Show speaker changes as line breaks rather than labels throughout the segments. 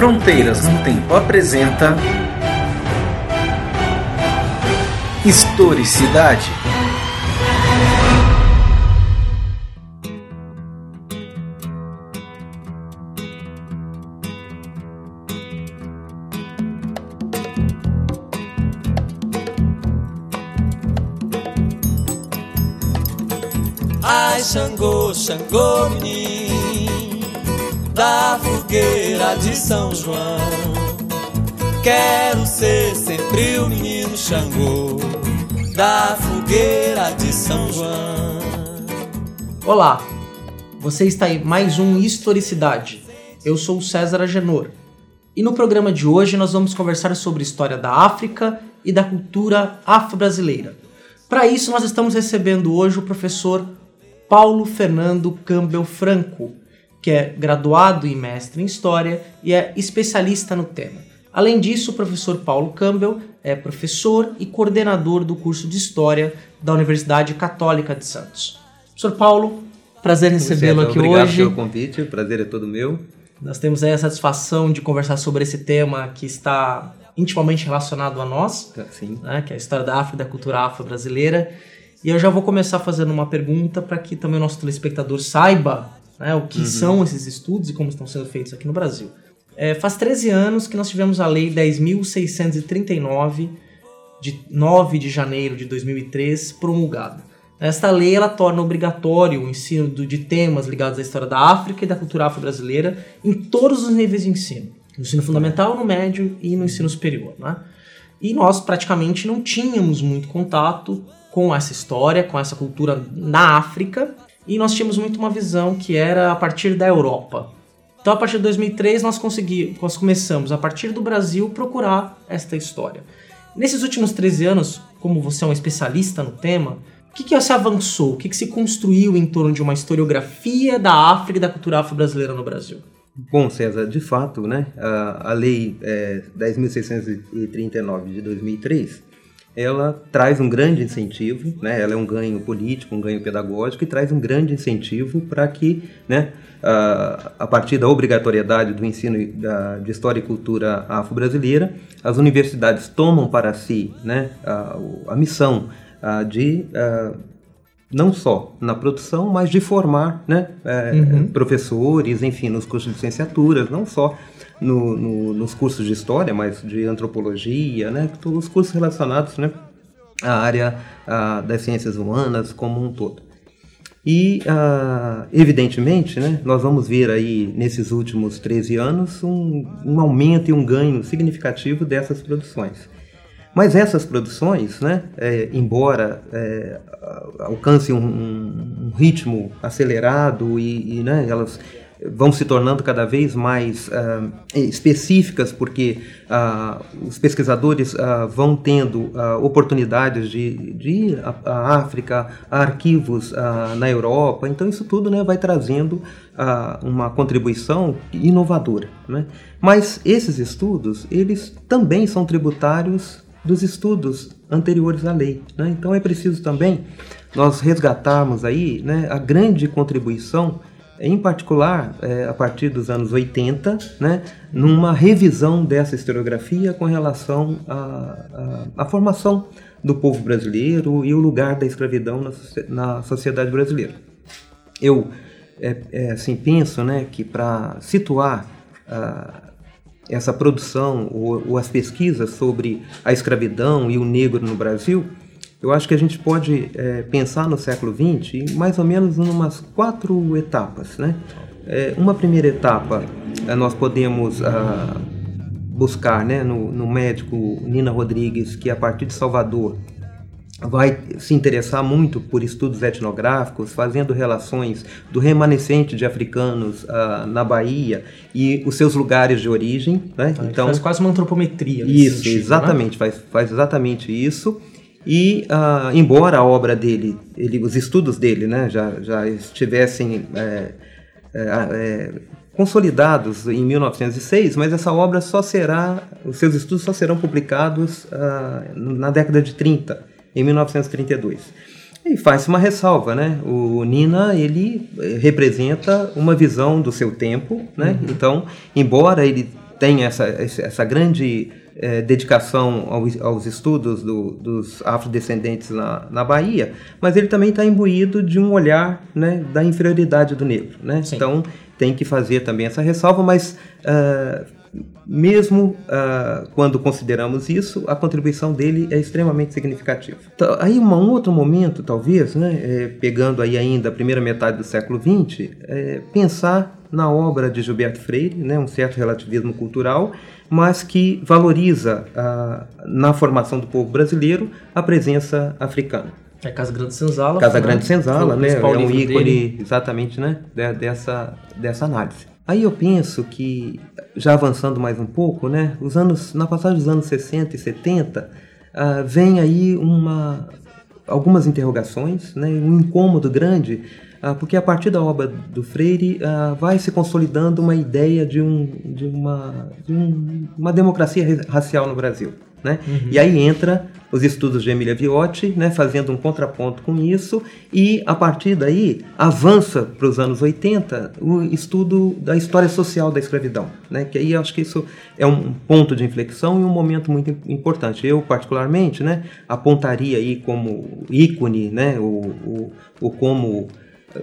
Fronteiras no Tempo apresenta Historicidade.
Ai, Xangô, Xangô, menino Da fogueira de São João Quero ser sempre o menino Xangô Da fogueira de São João
Olá, você está em mais um Historicidade. Eu sou o César Agenor. E no programa de hoje nós vamos conversar sobre história da África e da cultura afro-brasileira. Para isso nós estamos recebendo hoje o professor Paulo Fernando Campbell Franco, que é graduado e mestre em História e é especialista no tema. Além disso, o professor Paulo Campbell é professor e coordenador do curso de História da Universidade Católica de Santos. Professor Paulo, prazer recebê-lo aqui
Obrigado
hoje.
pelo convite, o prazer é todo meu.
Nós temos aí a satisfação de conversar sobre esse tema que está intimamente relacionado a nós,
Sim.
né, que é a história da África e da cultura afro-brasileira. E eu já vou começar fazendo uma pergunta para que também o nosso telespectador saiba né, o que são esses estudos e como estão sendo feitos aqui no Brasil. É, faz 13 anos que nós tivemos a Lei 10.639, de 9 de janeiro de 2003, promulgada. Esta lei ela torna obrigatório o ensino de temas ligados à história da África e da cultura afro-brasileira em todos os níveis de ensino. No ensino fundamental, no médio e no ensino superior. Né? E nós praticamente não tínhamos muito contato com essa história, com essa cultura na África, e nós tínhamos muito uma visão que era a partir da Europa. Então, a partir de 2003, nós, consegui, nós começamos, a partir do Brasil, procurar esta história. Nesses últimos 13 anos, como você é um especialista no tema, o que, que se avançou? O que, que se construiu em torno de uma historiografia da África e da cultura afro-brasileira no Brasil?
Bom, César, de fato, né, a, a Lei é, 10.639 de 2003, ela traz um grande incentivo, né, ela é um ganho político, um ganho pedagógico e traz um grande incentivo para que, né, a, a partir da obrigatoriedade do ensino da, de História e Cultura afro-brasileira, as universidades tomam para si né, a, a missão a, de não só na produção, mas de formar né, é, professores, enfim, nos cursos de licenciaturas, não só no- no- nos cursos de história, mas de antropologia, né, todos os cursos relacionados né, à área ah, das ciências humanas como um todo. E, ah, evidentemente, né, nós vamos ver aí nesses últimos 13 anos um, um aumento e um ganho significativo dessas produções. Mas essas produções, né, é, embora é, alcancem um, um- ritmo acelerado e, e, né, elas vão se tornando cada vez mais ah, específicas, porque ah, os pesquisadores ah, vão tendo oportunidades de, de ir à, África, a arquivos na Europa, então isso tudo né, vai trazendo uma contribuição inovadora. Né? Mas esses estudos, eles também são tributários dos estudos anteriores à lei. Né? Então é preciso também nós resgatarmos aí né, a grande contribuição, em particular eh, a partir dos anos 80, né, numa revisão dessa historiografia com relação à, formação do povo brasileiro e o lugar da escravidão na, na sociedade brasileira. Eu é, é, assim, penso né, que para situar ah, essa produção ou, ou as pesquisas sobre a escravidão e o negro no Brasil, eu acho que a gente pode é, pensar no século XX em mais ou menos em umas quatro etapas. Né? É, uma primeira etapa, eh, nós podemos ah, buscar né, no, no médico Nina Rodrigues, que a partir de Salvador vai se interessar muito por estudos etnográficos, fazendo relações do remanescente de africanos ah, na Bahia e os seus lugares de origem. Né?
Então, faz quase uma antropometria.
Isso,
sentido, né?
exatamente, faz, faz exatamente isso. E, ah, embora a obra dele, ele, os estudos dele, né, já, já estivessem é, é, é, consolidados em 1906, mas essa obra só será, os seus estudos só serão publicados ah, na década de 30, em 1932. E faz uma ressalva, né? O Nina ele eh, representa uma visão do seu tempo, né? Então, embora ele tem essa, essa grande é, dedicação aos, aos estudos do, dos afrodescendentes na, na Bahia, mas ele também está imbuído de um olhar né, da inferioridade do negro. Né? Então tem que fazer também essa ressalva, mas uh, mesmo uh, quando consideramos isso, a contribuição dele é extremamente significativa. Então, aí um outro momento, talvez, né, é, pegando aí ainda a primeira metade do século XX, é pensar na obra de Gilberto Freire, né, um certo relativismo cultural, mas que valoriza uh, na formação do povo brasileiro a presença africana.
É Casa Grande Senzala.
Casa né? Grande Senzala, né? É um ícone dele. exatamente, né? dessa, dessa análise. Aí eu penso que, já avançando mais um pouco, né? Os anos, na passagem dos anos 60 e 70, uh, ah, vem aí uma, algumas interrogações, né? Um incômodo grande ah, porque a partir da obra do Freire ah, vai se consolidando uma ideia de, um, de, uma, de um, uma democracia racial no Brasil. Né? Uhum. E aí entra os estudos de Emília Viotti, né, fazendo um contraponto com isso, e a partir daí avança para os anos 80 o estudo da história social da escravidão, né, que aí eu acho que isso é um ponto de inflexão e um momento muito importante. Eu, particularmente, né, apontaria aí como ícone, né, o, o, o como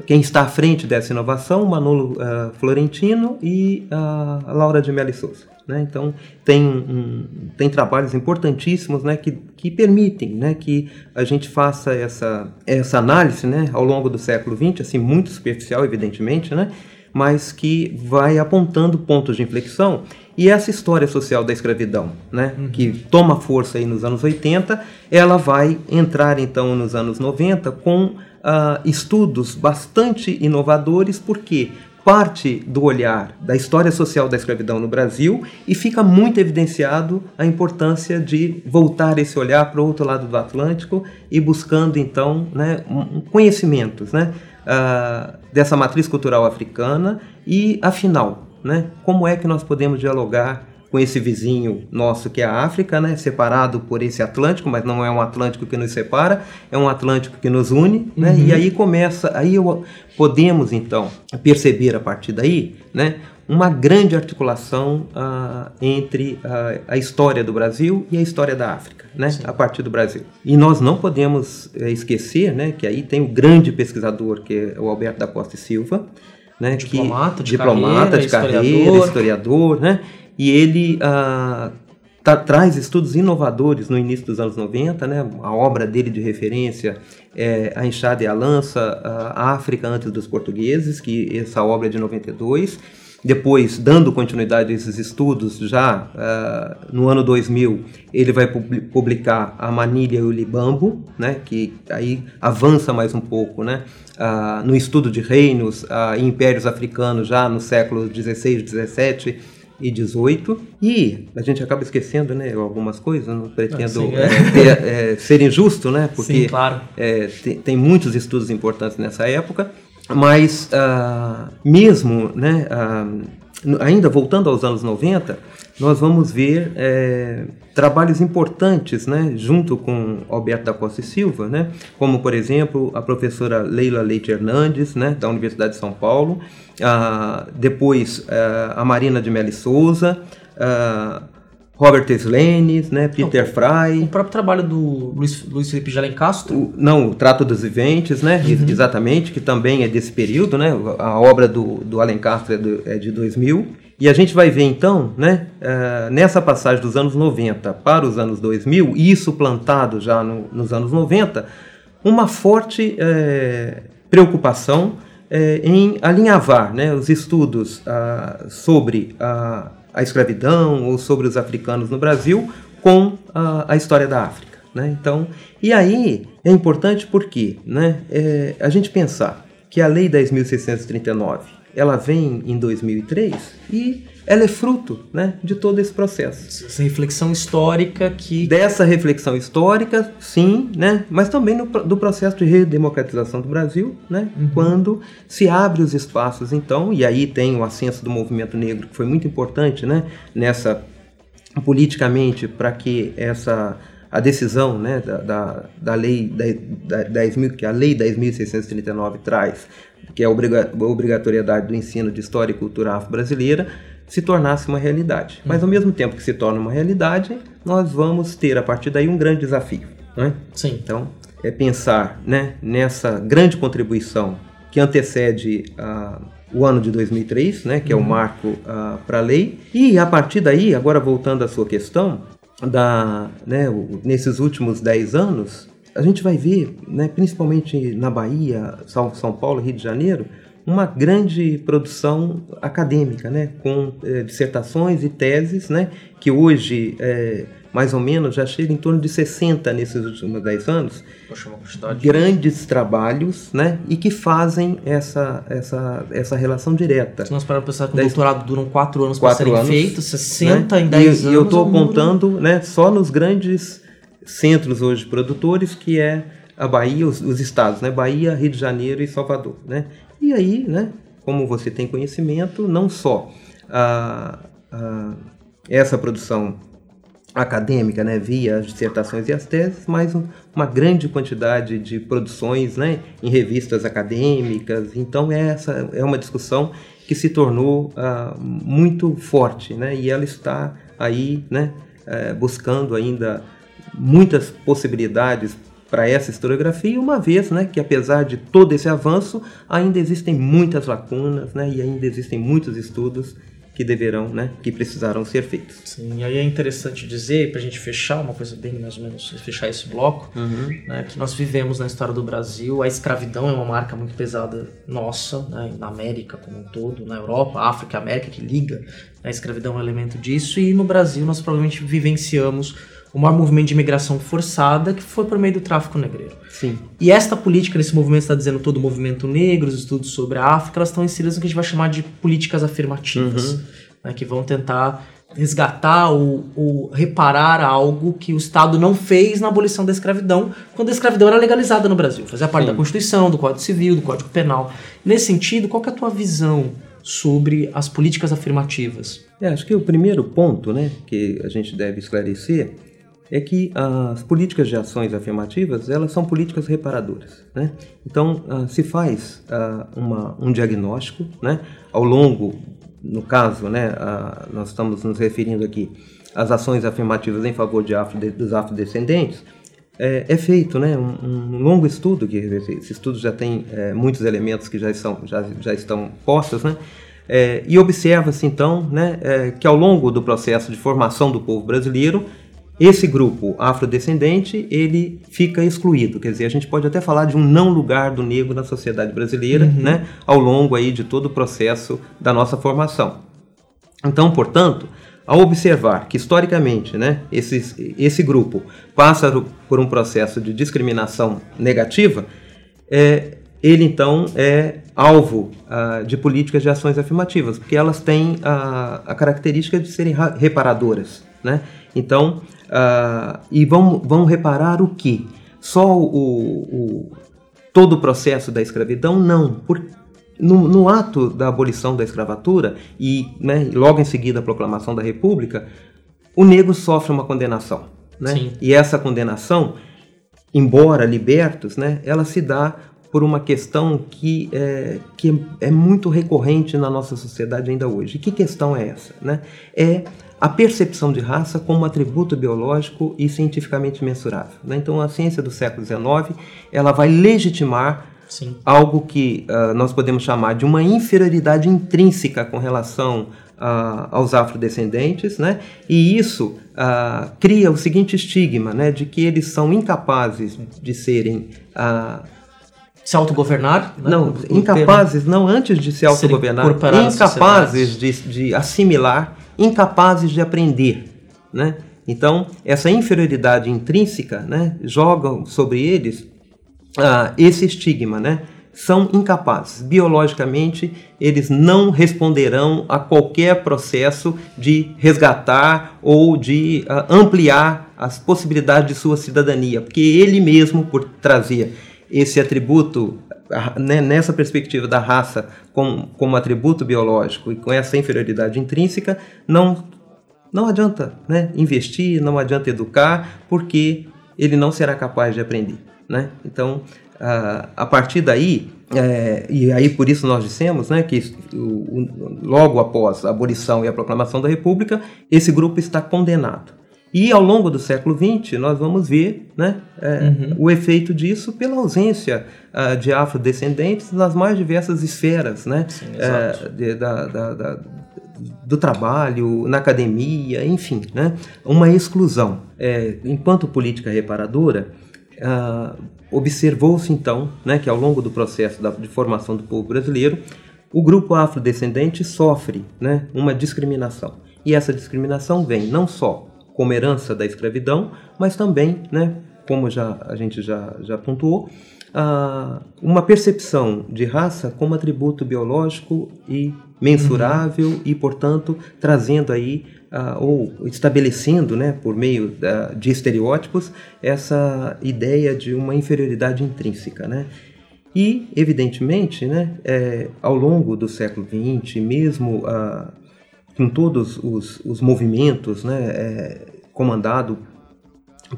quem está à frente dessa inovação, Manolo uh, Florentino e a Laura de Mello Souza. Né? Então, tem, um, tem trabalhos importantíssimos né, que, que permitem né, que a gente faça essa, essa análise né, ao longo do século XX, assim, muito superficial, evidentemente, né, mas que vai apontando pontos de inflexão. E essa história social da escravidão, né, uhum. que toma força aí nos anos 80, ela vai entrar então nos anos 90 com uh, estudos bastante inovadores, porque parte do olhar da história social da escravidão no Brasil e fica muito evidenciado a importância de voltar esse olhar para o outro lado do Atlântico e buscando então né, conhecimentos né, uh, dessa matriz cultural africana e afinal né, como é que nós podemos dialogar com esse vizinho nosso que é a África, né, separado por esse Atlântico, mas não é um Atlântico que nos separa, é um Atlântico que nos une, né, uhum. e aí começa, aí eu, podemos então perceber a partir daí, né, uma grande articulação uh, entre uh, a história do Brasil e a história da África, né, a partir do Brasil. E nós não podemos é, esquecer, né, que aí tem o grande pesquisador que é o Alberto da Costa e Silva, né,
diplomata,
que, de diplomata carreira, de carreira, historiador, historiador né, e ele ah, tá, traz estudos inovadores no início dos anos 90, né? a obra dele de referência é A Enxada e a Lança, a África antes dos Portugueses, que essa obra é de 92. Depois, dando continuidade a esses estudos, já uh, no ano 2000, ele vai publicar A Manilha e o Libambo, né, que aí avança mais um pouco né, uh, no estudo de reinos uh, e impérios africanos já no século 16, 17 e 18. E a gente acaba esquecendo, né, algumas coisas, não pretendo Sim, é. É, é, ser injusto, né, porque Sim, claro. É, tem, tem, muitos estudos importantes nessa época, mas uh, mesmo, né, uh, ainda voltando aos anos 90, nós vamos ver é, trabalhos importantes, né, junto com Alberto da Costa e Silva, né, como por exemplo a professora Leila Leite Hernandes, né, da Universidade de São Paulo, ah, depois ah, a Marina de Melli Souza, Robert Slenes, né, Peter não, Fry.
O próprio trabalho do Luiz, Luiz Felipe de Alencastro.
O, não, o Trato dos Viventes, né, uhum. exatamente, que também é desse período, né, a obra do, do Alencastro é, do, é de 2000. E a gente vai ver então, né, uh, nessa passagem dos anos 90 para os anos 2000, isso plantado já no, nos anos 90, uma forte uh, preocupação uh, em alinhavar né, os estudos ah, sobre a, a, escravidão ou sobre os africanos no Brasil com a, a história da África. Né? Então, e aí é importante porque né, é, a gente pensar que a Lei 10.639 ela vem em 2003 e ela é fruto né, de todo esse processo.
Essa reflexão histórica que...
Dessa reflexão histórica, sim, né, mas também no, do processo de redemocratização do Brasil, né, uhum. quando se abre os espaços, então, e aí tem o ascenso do movimento negro, que foi muito importante né, nessa, politicamente, para que essa a decisão né, da, da, da lei da, da 10, que a lei 10.639 traz que é a obrigatoriedade do ensino de história e cultura afro-brasileira, se tornasse uma realidade. Mas ao mesmo tempo que se torna uma realidade, nós vamos ter a partir daí um grande desafio. Né?
Sim.
Então, é pensar né, nessa grande contribuição que antecede a o ano de 2003, né, que é o marco uh, para a lei. E a partir daí, agora voltando à sua questão, da, né, o, nesses últimos 10 anos, a gente vai ver, né, principalmente na Bahia, São, São Paulo, Rio de Janeiro, uma grande produção acadêmica, né, com eh, dissertações e teses, né, que hoje eh, mais ou menos já chega em torno de 60 nesses últimos 10 anos.
Poxa.
Grandes trabalhos, né, e que fazem essa, essa, essa relação direta.
Se nós pararmos para pensar que o doutorado duram 4 anos para
Quatro
serem
anos,
feitos, 60
né?
em 10
e,
anos.
E eu estou
é
apontando né, só nos grandes centros hoje produtores, que é a Bahia, os, os estados, né? Bahia, Rio de Janeiro e Salvador. Né? E aí, né, como você tem conhecimento, não só a, a- essa produção acadêmica, né, via as dissertações e as teses, mas um- uma grande quantidade de produções, né, em revistas acadêmicas. Então essa é uma discussão que se tornou ah, muito forte, né, e ela está aí, né, eh, buscando ainda muitas possibilidades para essa historiografia, uma vez, né, que apesar de todo esse avanço, ainda existem muitas lacunas, né, e ainda existem muitos estudos que deverão, né, que precisarão ser feitos.
Sim, e aí é interessante dizer, para a gente fechar, uma coisa bem mais ou menos, fechar esse bloco, né, que nós vivemos na história do Brasil, a escravidão é uma marca muito pesada nossa, né, na América como um todo, na Europa, África, América, que liga, a escravidão é um elemento disso, e no Brasil nós provavelmente vivenciamos o maior movimento de imigração forçada, que foi por meio do tráfico negreiro.
Sim.
E esta política, nesse movimento, está dizendo todo o movimento negro, os estudos sobre a África, elas estão inseridas no que a gente vai chamar de políticas afirmativas, né, que vão tentar resgatar ou, ou reparar algo que o Estado não fez na abolição da escravidão, quando a escravidão era legalizada no Brasil, fazia parte
Sim.
da Constituição, do Código Civil, do Código Penal. Nesse sentido, qual que é a tua visão sobre as políticas afirmativas?
É, acho que o primeiro ponto né, que a gente deve esclarecer é que as políticas de ações afirmativas elas são políticas reparadoras. Né? Então, ah, se faz ah, uma, um diagnóstico né, ao longo, no caso, né, ah, nós estamos nos referindo aqui às ações afirmativas em favor de afro, dos afrodescendentes, é, é feito né, um, um longo estudo, que esse estudo já tem é, muitos elementos que já, são, já, já estão postos, né, é, e observa-se então né, é, que ao longo do processo de formação do povo brasileiro, esse grupo afrodescendente ele fica excluído, quer dizer, a gente pode até falar de um não lugar do negro na sociedade brasileira, né, ao longo aí de todo o processo da nossa formação. Então, portanto, ao observar que historicamente, né, esses, esse grupo passa por um processo de discriminação negativa, é, ele então é alvo ah, de políticas de ações afirmativas, porque elas têm a, a característica de serem ra- reparadoras, né? Então, ah, e vão, vão reparar o que? Só o, o- todo o processo da escravidão? Não, por, no, no ato da abolição da escravatura e né, logo em seguida a proclamação da República, o negro sofre uma condenação, né?
Sim.
E essa condenação embora libertos, né, ela se dá por uma questão que é, que é muito recorrente na nossa sociedade ainda hoje. E que questão é essa? Né? É a percepção de raça como um atributo biológico e cientificamente mensurável. né? Então, a ciência do século XIX ela vai legitimar
Sim.
algo que ah, nós podemos chamar de uma inferioridade intrínseca com relação ah, aos afrodescendentes, né? E isso ah, cria o seguinte estigma, né, de que eles são incapazes de serem
Se autogovernar? né?
não,
o termo-
incapazes, não antes de se autogovernar, incapazes de, de assimilar, incapazes de aprender, né? Então, essa inferioridade intrínseca, né, joga sobre eles ah, esse estigma, né? São incapazes. Biologicamente, eles não responderão a qualquer processo de resgatar ou de ah, ampliar as possibilidades de sua cidadania, porque ele mesmo, por trazer esse atributo, nessa perspectiva da raça como, como atributo biológico e com essa inferioridade intrínseca, não não adianta né, investir, não adianta educar, porque ele não será capaz de aprender. Né? Então, Uh, a partir daí, é, e aí por isso nós dissemos né, que o, o, logo após a abolição e a proclamação da República, esse grupo está condenado. E ao longo do século XX, nós vamos ver né, é, uhum. o efeito disso pela ausência uh, de afrodescendentes nas mais diversas esferas né, Sim, é, de, da, da, da, do trabalho, na academia, enfim, né, uma exclusão. É, enquanto política reparadora, uh, observou-se então né, que ao longo do processo da, de formação do povo brasileiro, o grupo afrodescendente sofre né, uma discriminação. E essa discriminação vem não só como herança da escravidão, mas também, né, como já, a gente já, já pontuou, uh, uma percepção de raça como atributo biológico e mensurável uhum. e, portanto, trazendo aí uh, ou estabelecendo, né, por meio uh, de estereótipos, essa ideia de uma inferioridade intrínseca, né? E, evidentemente, né, é, ao longo do século XX, mesmo uh, com todos os, os movimentos né, é, comandado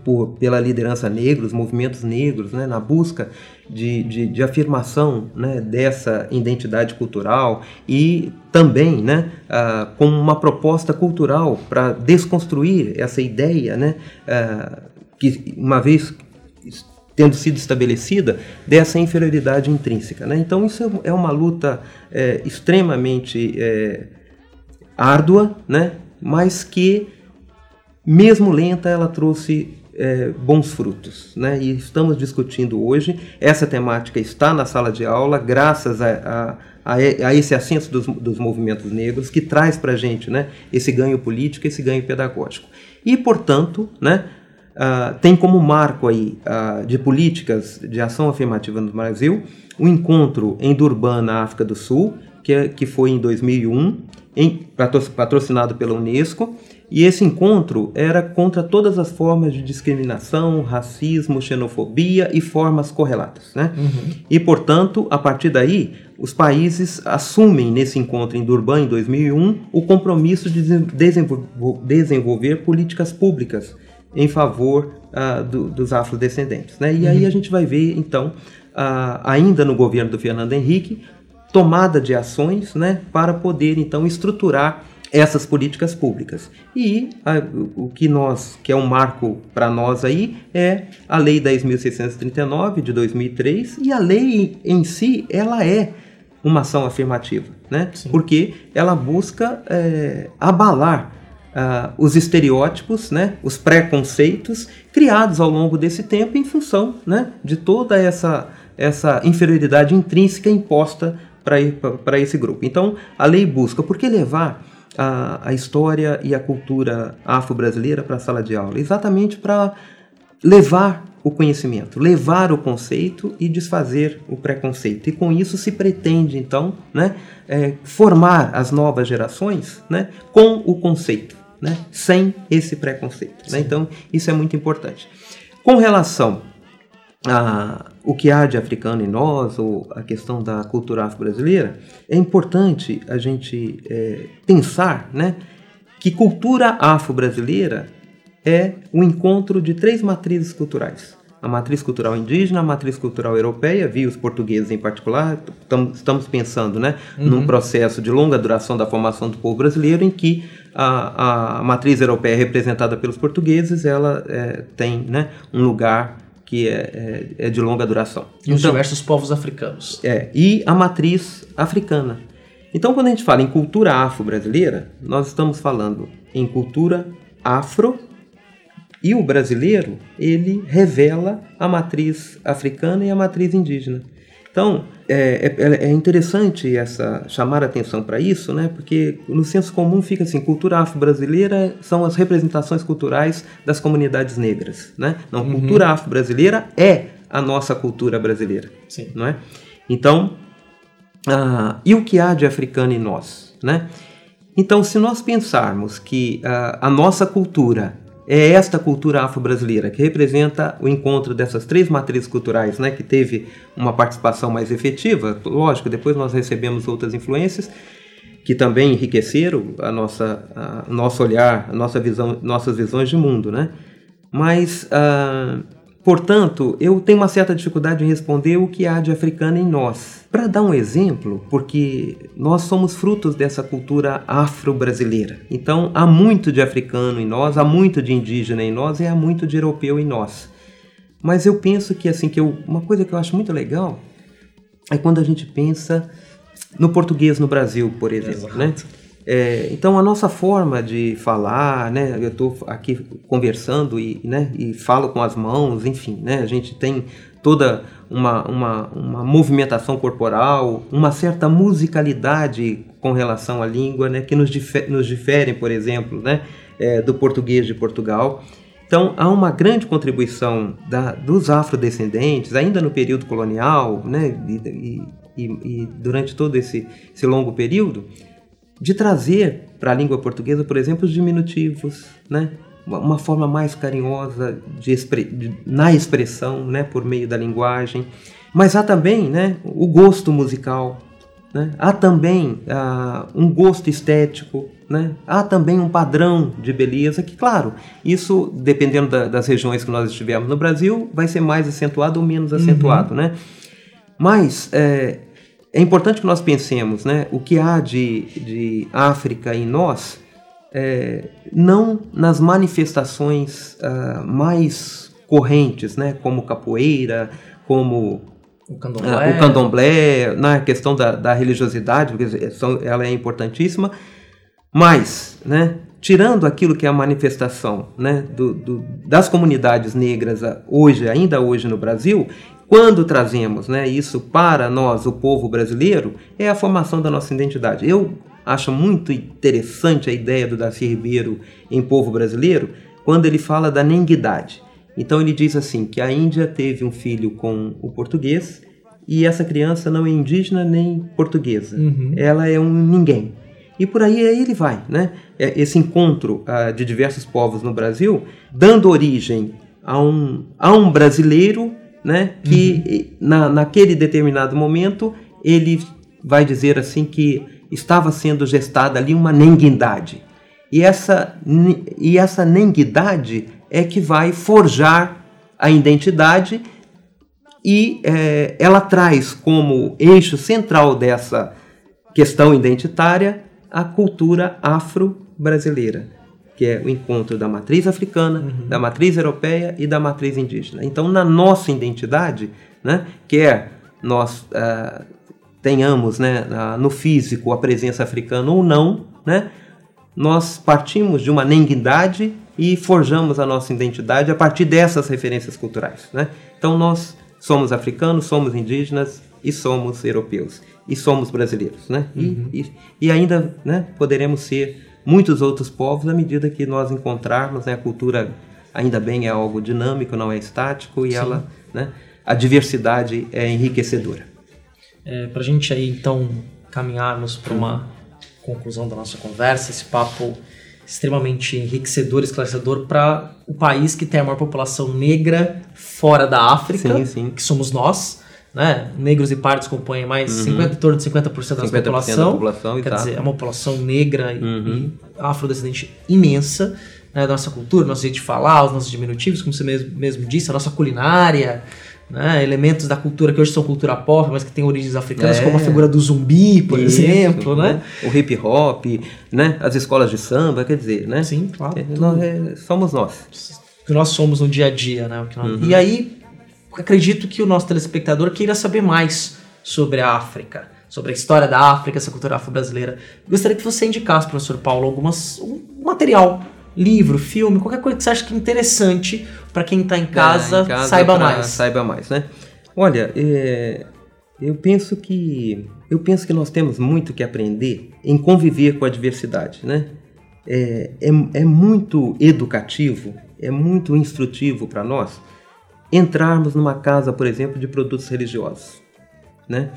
por, pela liderança negra, os movimentos negros, né, na busca de, de, de, afirmação né, dessa identidade cultural e também né, ah, com uma proposta cultural para desconstruir essa ideia né, ah, que, uma vez tendo sido estabelecida, dessa inferioridade intrínseca. Né? Então, isso é uma luta é, extremamente é, árdua, né? mas que, mesmo lenta, ela trouxe é, bons frutos. Né? E estamos discutindo hoje, essa temática está na sala de aula, graças a, a, a esse ascenso dos, dos, movimentos negros, que traz para a gente né, esse ganho político, esse ganho pedagógico. E, portanto, né, Uh, tem como marco aí uh, de políticas de ação afirmativa no Brasil o encontro em Durban, na África do Sul, que, é, que foi em 2001, em, patrocinado pela Unesco, e esse encontro era contra todas as formas de discriminação, racismo, xenofobia e formas correlatas. Né? Uhum. E, portanto, a partir daí, os países assumem nesse encontro em Durban, em 2001, o compromisso de desenvolver políticas públicas em favor uh, do, dos afrodescendentes. Né? E uhum. aí a gente vai ver, então, uh, ainda no governo do Fernando Henrique, tomada de ações né, para poder então estruturar essas políticas públicas. E a, o que nós, que é um marco para nós aí, é a Lei 10.639 de 2003 e a lei em si, ela é uma ação afirmativa, né? Sim. Porque ela busca é, abalar uh, os estereótipos, né? Os preconceitos criados ao longo desse tempo em função, né? De toda essa essa inferioridade intrínseca imposta para esse grupo. Então, a lei busca, por que levar a, a história e a cultura afro-brasileira para a sala de aula? Exatamente para levar o conhecimento, levar o conceito e desfazer o preconceito. E com isso se pretende, então, né, é, formar as novas gerações né, com o conceito, né, sem esse preconceito. Né? Então, isso é muito importante. Com relação a, o que há de africano em nós, ou a questão da cultura afro-brasileira, é importante a gente é, pensar né, que cultura afro-brasileira é o encontro de três matrizes culturais. A matriz cultural indígena, a matriz cultural europeia, via os portugueses em particular, estamos pensando né, uhum. num processo de longa duração da formação do povo brasileiro, em que a, a matriz europeia representada pelos portugueses, ela é, tem né, um lugar que é, é, é de longa duração.
E os então, diversos povos africanos.
É, e a matriz africana. Então, quando a gente fala em cultura afro-brasileira, nós estamos falando em cultura afro e o brasileiro, ele revela a matriz africana e a matriz indígena. Então, é, é, é interessante essa chamar atenção para isso, né? porque no senso comum fica assim, cultura afro-brasileira são as representações culturais das comunidades negras. Né? Não, uhum. cultura afro-brasileira é a nossa cultura brasileira. Sim. Não é? Então, ah, e o que há de africano em nós? Né? Então, se nós pensarmos que ah, a nossa cultura é esta cultura afro-brasileira que representa o encontro dessas três matrizes culturais, né, que teve uma participação mais efetiva. Lógico, depois nós recebemos outras influências que também enriqueceram a nossa, a, nosso olhar, a nossa visão, nossas visões de mundo, né? Mas uh, Portanto, eu tenho uma certa dificuldade em responder o que há de africano em nós. Para dar um exemplo, porque nós somos frutos dessa cultura afro-brasileira. Então, há muito de africano em nós, há muito de indígena em nós e há muito de europeu em nós. Mas eu penso que assim que eu, uma coisa que eu acho muito legal é quando a gente pensa no português no Brasil, por exemplo, Exato. né? É, então a nossa forma de falar, né? Eu estou aqui conversando e, né? e falo com as mãos, enfim, né? A gente tem toda uma, uma, uma movimentação corporal, uma certa musicalidade com relação à língua, né? Que nos, difere, nos diferem, por exemplo, né? É, do português de Portugal. Então, há uma grande contribuição da, dos afrodescendentes, ainda no período colonial, né, e, e, e durante todo esse, esse longo período, de trazer para a língua portuguesa, por exemplo, os diminutivos, né? uma forma mais carinhosa de, de, na expressão, né? por meio da linguagem. Mas há também né? o gosto musical, né? há também uh, um gosto estético, né? há também um padrão de beleza que, claro, isso, dependendo da, das regiões que nós estivermos no Brasil, vai ser mais acentuado ou menos acentuado. Uhum. Né? Mas é, é importante que nós pensemos né, o que há de, de África em nós, é, não nas manifestações uh, mais correntes, né, como capoeira, como
o candomblé,
uh, o candomblé na questão da, da religiosidade, porque são, ela é importantíssima, mas, né, tirando aquilo que é a manifestação né, do, do, das comunidades negras hoje, ainda hoje no Brasil, quando trazemos né, isso para nós, o povo brasileiro, é a formação da nossa identidade. Eu acho muito interessante a ideia do Darcy Ribeiro em povo brasileiro, quando ele fala da nenguidade. Então ele diz assim que a Índia teve um filho com o português e essa criança não é indígena nem portuguesa. Uhum. Ela é um ninguém. E por aí, aí ele vai, né? É, esse encontro uh, de diversos povos no Brasil, dando origem a um, a um brasileiro né? Que uhum. na, naquele determinado momento ele vai dizer assim que estava sendo gestada ali uma nenguidade. E essa, e essa nenguidade é que vai forjar a identidade e é, ela traz como eixo central dessa questão identitária a cultura afro-brasileira que é o encontro da matriz africana, uhum. da matriz europeia e da matriz indígena. Então, na nossa identidade, né, quer nós uh, tenhamos né, no físico a presença africana ou não, né, nós partimos de uma nenguidade e forjamos a nossa identidade a partir dessas referências culturais. Né? Então, nós somos africanos, somos indígenas e somos europeus e somos brasileiros. Né? Uhum. E, e, e ainda né, poderemos ser muitos outros povos à medida que nós encontrarmos. Né, a cultura, ainda bem, é algo dinâmico, não é estático e Sim. ela, né, a diversidade é enriquecedora.
É, para a gente aí então caminharmos para uma conclusão da nossa conversa, esse papo extremamente enriquecedor, esclarecedor para o país que tem a maior população negra fora da África, sim, sim. que somos nós né? Negros e pardos compõem mais uhum. 50, em torno de 50%, 50 da população. Da população quer dizer, é uma população negra uhum. e afrodescendente imensa. Né? Nossa cultura, nosso jeito de falar, os nossos diminutivos, como você mesmo, mesmo disse, a nossa culinária, né? elementos da cultura que hoje são cultura pop, mas que têm origens africanas, é. como a figura do zumbi, por Isso, exemplo, né?
O hip hop, né? As escolas de samba, quer dizer, né?
Sim, claro.
É, nós, é, somos nós.
O que nós somos no dia a dia, né? Uhum. E aí, acredito que o nosso telespectador queira saber mais sobre a África, sobre a história da África, essa cultura afro-brasileira. Gostaria que você indicasse, professor Paulo, algumas, um material, livro, filme, qualquer coisa que você acha que é interessante para quem está em casa, é, em casa saiba mais.
Saiba mais, né? Olha, é, eu penso que eu penso que nós temos muito que aprender em conviver com a diversidade, né? É, é, é muito educativo, é muito instrutivo para nós entrarmos numa casa, por exemplo, de produtos religiosos, né?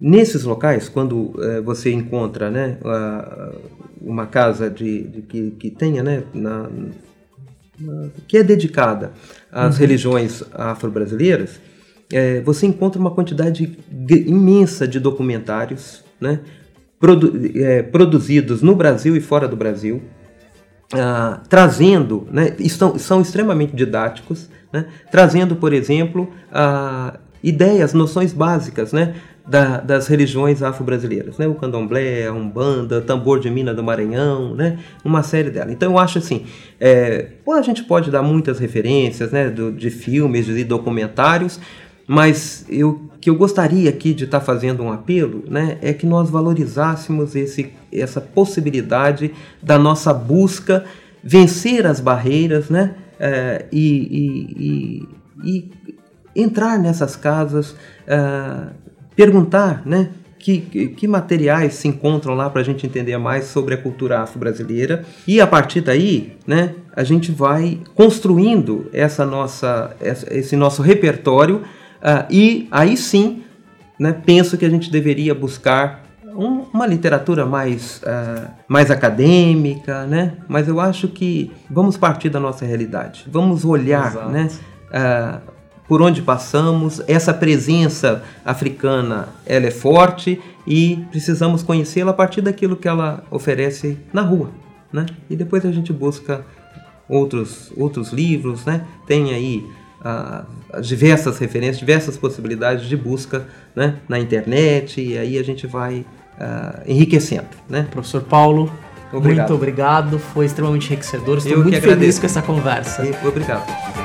Nesses locais, quando é, você encontra né, uma casa de, de que, que, tenha, né, na, na, que é dedicada às uhum. religiões afro-brasileiras, é, você encontra uma quantidade imensa de documentários né, produ é, produzidos no Brasil e fora do Brasil, ah, trazendo, né, estão, são extremamente didáticos, né, trazendo, por exemplo, ah, ideias, noções básicas, né, da, das religiões afro-brasileiras, né? O candomblé, a umbanda, tambor de mina do Maranhão, né? Uma série delas. Então eu acho assim, é, a gente pode dar muitas referências, né? Do, de filmes e documentários, mas eu que eu gostaria aqui de estar tá fazendo um apelo, né? É que nós valorizássemos esse, essa possibilidade da nossa busca vencer as barreiras, né? É, e, e, e, e entrar nessas casas uh, perguntar, né? Que, que, materiais se encontram lá para a gente entender mais sobre a cultura afro-brasileira e a partir daí, né, a gente vai construindo essa nossa, esse nosso repertório uh, e aí sim, né, penso que a gente deveria buscar um, uma literatura mais, uh, mais acadêmica, né? Mas eu acho que vamos partir da nossa realidade, vamos olhar, Exato. né? Uh, por onde passamos, essa presença africana ela é forte e precisamos conhecê-la a partir daquilo que ela oferece na rua, né? E depois a gente busca outros outros livros, né? Tem aí ah, diversas referências, diversas possibilidades de busca, né? Na internet e aí a gente vai ah, enriquecendo, né?
Professor Paulo, obrigado. muito obrigado, foi extremamente enriquecedor. Estou
Eu
muito feliz com essa conversa.
E, obrigado.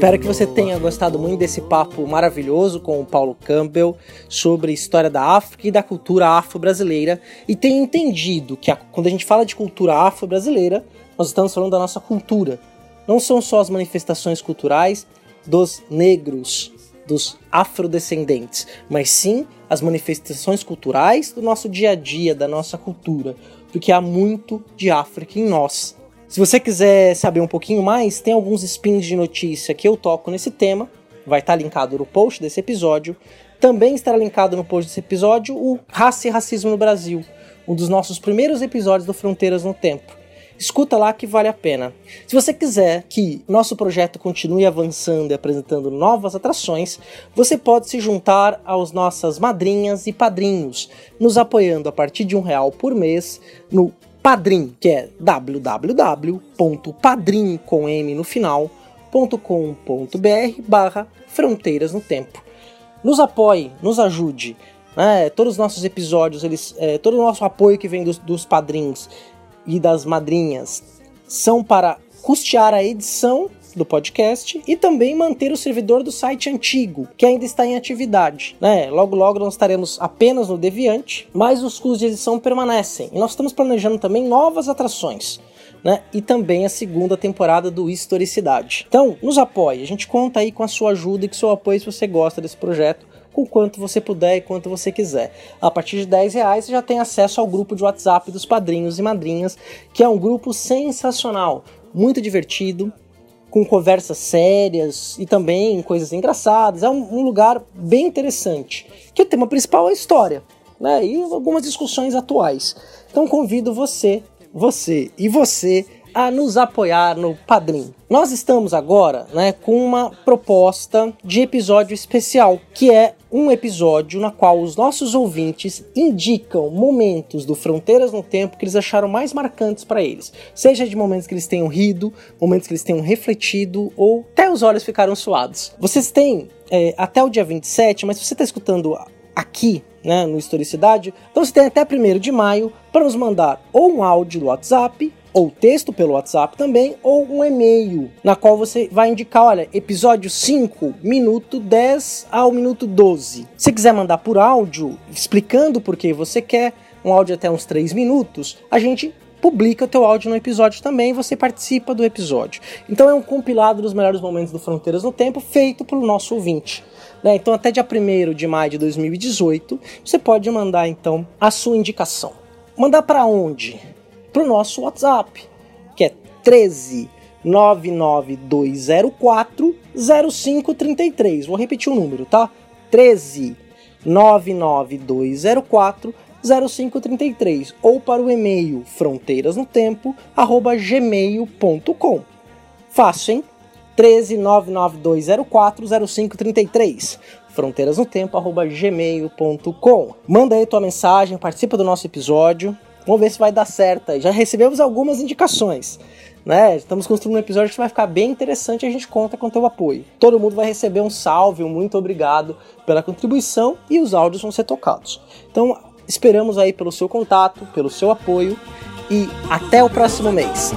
Espero que você tenha gostado muito desse papo maravilhoso com o Paulo Campbell sobre a história da África e da cultura afro-brasileira e tenha entendido que a, quando a gente fala de cultura afro-brasileira, nós estamos falando da nossa cultura. Não são só as manifestações culturais dos negros, dos afrodescendentes, mas sim as manifestações culturais do nosso dia a dia, da nossa cultura, porque há muito de África em nós. Se você quiser saber um pouquinho mais, tem alguns spins de notícia que eu toco nesse tema. Vai estar linkado no post desse episódio. Também estará linkado no post desse episódio o Raça e Racismo no Brasil, um dos nossos primeiros episódios do Fronteiras no Tempo. Escuta lá que vale a pena. Se você quiser que nosso projeto continue avançando e apresentando novas atrações, você pode se juntar aos nossas madrinhas e padrinhos, nos apoiando a partir de um real por mês no Padrim, que é www.padrim com m no final.com.br barra Fronteiras no Tempo. Nos apoie, nos ajude. Né? Todos os nossos episódios, eles, é, todo o nosso apoio que vem dos, dos padrinhos e das madrinhas são para custear a edição do podcast e também manter o servidor do site antigo, que ainda está em atividade. Né? Logo, logo nós estaremos apenas no Deviante, mas os custos de edição permanecem. E nós estamos planejando também novas atrações. Né? E também a segunda temporada do Historicidade. Então, nos apoie. A gente conta aí com a sua ajuda e com o seu apoio se você gosta desse projeto com quanto você puder e quanto você quiser. A partir de 10 reais você já tem acesso ao grupo de WhatsApp dos padrinhos e madrinhas, que é um grupo sensacional, muito divertido, com conversas sérias e também coisas engraçadas. É um, um, lugar bem interessante. Que o tema principal é a história, né? E algumas discussões atuais. Então convido você, você e você a nos apoiar no Padrim. Nós estamos agora, né, com uma proposta de episódio especial, que é um episódio na qual os nossos ouvintes indicam momentos do Fronteiras no Tempo que eles acharam mais marcantes para eles. Seja de momentos que eles tenham rido, momentos que eles tenham refletido ou até os olhos ficaram suados. Vocês têm é, até o dia 27, mas se você está escutando aqui né, no Historicidade, então você tem até 1 de maio para nos mandar ou um áudio do WhatsApp ou texto pelo WhatsApp também, ou um e-mail, na qual você vai indicar, olha, episódio 5, minuto 10 ao minuto 12. Se quiser mandar por áudio, explicando por que você quer, um áudio até uns 3 minutos, a gente publica teu áudio no episódio também, você participa do episódio. Então é um compilado dos melhores momentos do Fronteiras no Tempo, feito pelo nosso ouvinte. Né? Então até dia 1 de maio de 2018, você pode mandar então a sua indicação. Mandar para onde? Para o nosso WhatsApp, que é 13 99204 0533. Vou repetir o número, tá? 13 99204 0533 ou para o e-mail fronteirasnotempo@gmail.com. Fácil, hein? 13992040533 fronteirasnotempo@gmail.com. Manda aí tua mensagem, participa do nosso episódio. Vamos ver se vai dar certo. Já recebemos algumas indicações. Né? Estamos construindo um episódio que vai ficar bem interessante e a gente conta com teu apoio. Todo mundo vai receber um salve, um muito obrigado pela contribuição e os áudios vão ser tocados. Então, esperamos aí pelo seu contato, pelo seu apoio e até o próximo mês.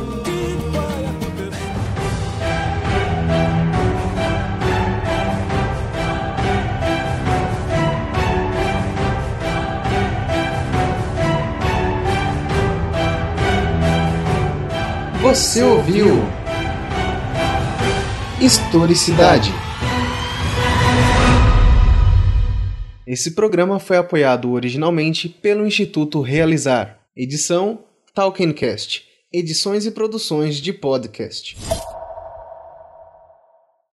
Você ouviu Historicidade. Esse programa foi apoiado originalmente pelo Instituto Realizar. Edição Talkencast. Edições e produções de podcast.